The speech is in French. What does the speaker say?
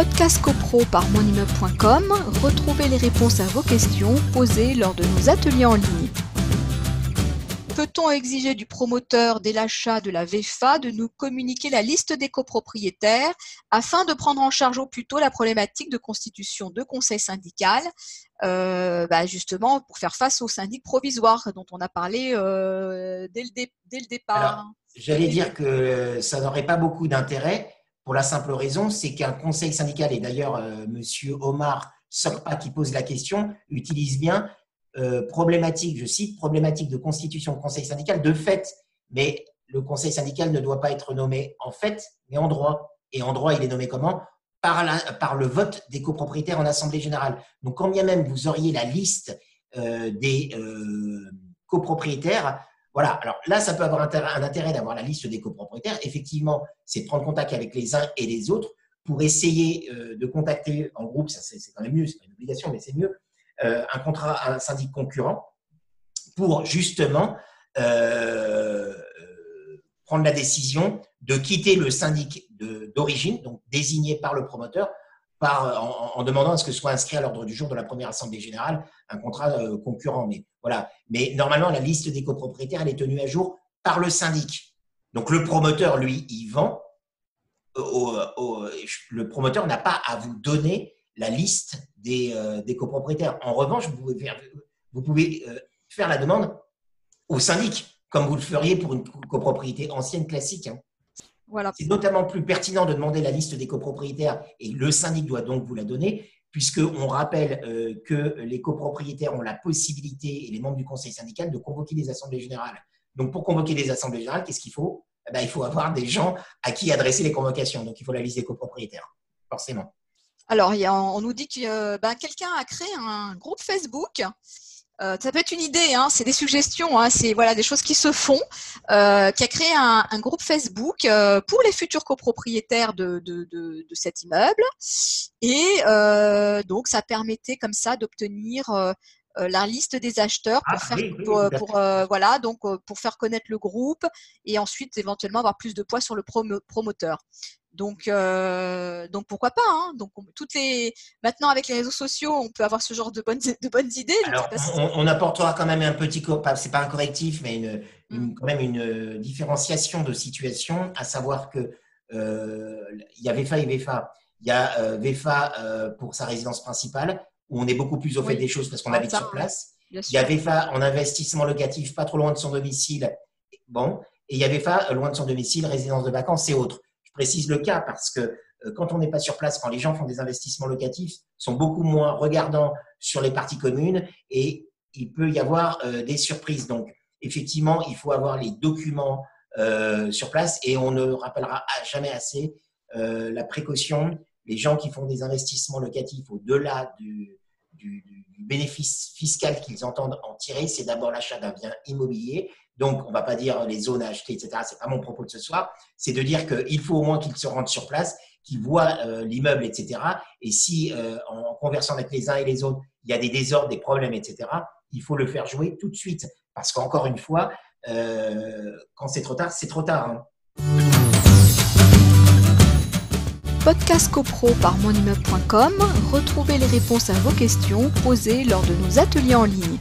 Podcast CoPro par monimmeuble.com, retrouvez les réponses à vos questions posées lors de nos ateliers en ligne. Peut-on exiger du promoteur dès l'achat de la VFA de nous communiquer la liste des copropriétaires afin de prendre en charge au plus tôt la problématique de constitution de conseil syndical, euh, bah, justement pour faire face au syndic provisoire dont on a parlé euh, dès, le départ? J'allais dire que ça n'aurait pas beaucoup d'intérêt pour la simple raison, c'est qu'un conseil syndical, et d'ailleurs euh, Monsieur Omar Sokpa qui pose la question, utilise bien euh, problématique, je cite, problématique de constitution de conseil syndical de fait, mais le conseil syndical ne doit pas être nommé en fait, mais en droit. Et en droit, il est nommé comment? Par, le vote des copropriétaires en assemblée générale. Donc, quand bien même vous auriez la liste euh, des copropriétaires, voilà, alors là, ça peut avoir un intérêt d'avoir la liste des copropriétaires. Effectivement, c'est prendre contact avec les uns et les autres pour essayer euh, de contacter en groupe, ça c'est quand même mieux, c'est pas une obligation, mais c'est mieux, euh, un syndic concurrent pour justement euh, prendre la décision de quitter le syndic d'origine, donc désigné par le promoteur, par, en, demandant à ce que soit inscrit à l'ordre du jour de la première assemblée générale un contrat concurrent. Mais voilà. Mais normalement, la liste des copropriétaires, elle est tenue à jour par le syndic. Donc le promoteur, lui, il vend. le promoteur n'a pas à vous donner la liste des, euh, copropriétaires. En revanche, vous pouvez, euh, faire la demande au syndic, comme vous le feriez pour une copropriété ancienne classique. Hein. Voilà. C'est notamment plus pertinent de demander la liste des copropriétaires et le syndic doit donc vous la donner puisqu'on rappelle euh, que les copropriétaires ont la possibilité, et les membres du conseil syndical, de convoquer des assemblées générales. Donc, pour convoquer des assemblées générales, qu'est-ce qu'il faut? Eh ben, Il faut avoir des gens à qui adresser les convocations. Donc, il faut la liste des copropriétaires, forcément. Alors, on nous dit que ben, quelqu'un a créé un groupe Facebook euh, ça peut être une idée, hein, c'est des suggestions, hein, c'est voilà des choses qui se font, euh, qui a créé un, groupe Facebook euh, pour les futurs copropriétaires de, de, de, de cet immeuble, et donc ça permettait comme ça d'obtenir la liste des acheteurs pour ah, faire pour, voilà donc pour faire connaître le groupe et ensuite éventuellement avoir plus de poids sur le promoteur. Donc, euh, donc pourquoi pas hein Donc, toutes les maintenant avec les réseaux sociaux, on peut avoir ce genre de bonnes, de bonnes idées. on, apportera quand même un petit, c'est pas un correctif, mais une, mmh. quand même une euh, différenciation de situation, à savoir que euh, il y a VFA et VFA. Il y a VFA pour sa résidence principale, où on est beaucoup plus au fait des choses parce qu'on habite sur place. Il y a VFA en investissement locatif, pas trop loin de son domicile. Bon, et il y a VFA loin de son domicile, résidence de vacances et autres. Je précise le cas parce que euh, quand on n'est pas sur place, quand les gens font des investissements locatifs, sont beaucoup moins regardants sur les parties communes et il peut y avoir euh, des surprises. Donc, effectivement, il faut avoir les documents euh, sur place et on ne rappellera jamais assez la précaution. Les gens qui font des investissements locatifs au-delà du, du, bénéfice fiscal qu'ils entendent en tirer, c'est d'abord l'achat d'un bien immobilier donc, on ne va pas dire les zones à acheter, etc. Ce n'est pas mon propos de ce soir. C'est de dire qu'il faut au moins qu'ils se rendent sur place, qu'ils voient euh, l'immeuble, etc. Et si, euh, en conversant avec les uns et les autres, il y a des désordres, des problèmes, etc., il faut le faire jouer tout de suite. Parce qu'encore une fois, euh, quand c'est trop tard, c'est trop tard. Hein. Podcast CoPro par monimmeuble.com, retrouvez les réponses à vos questions posées lors de nos ateliers en ligne.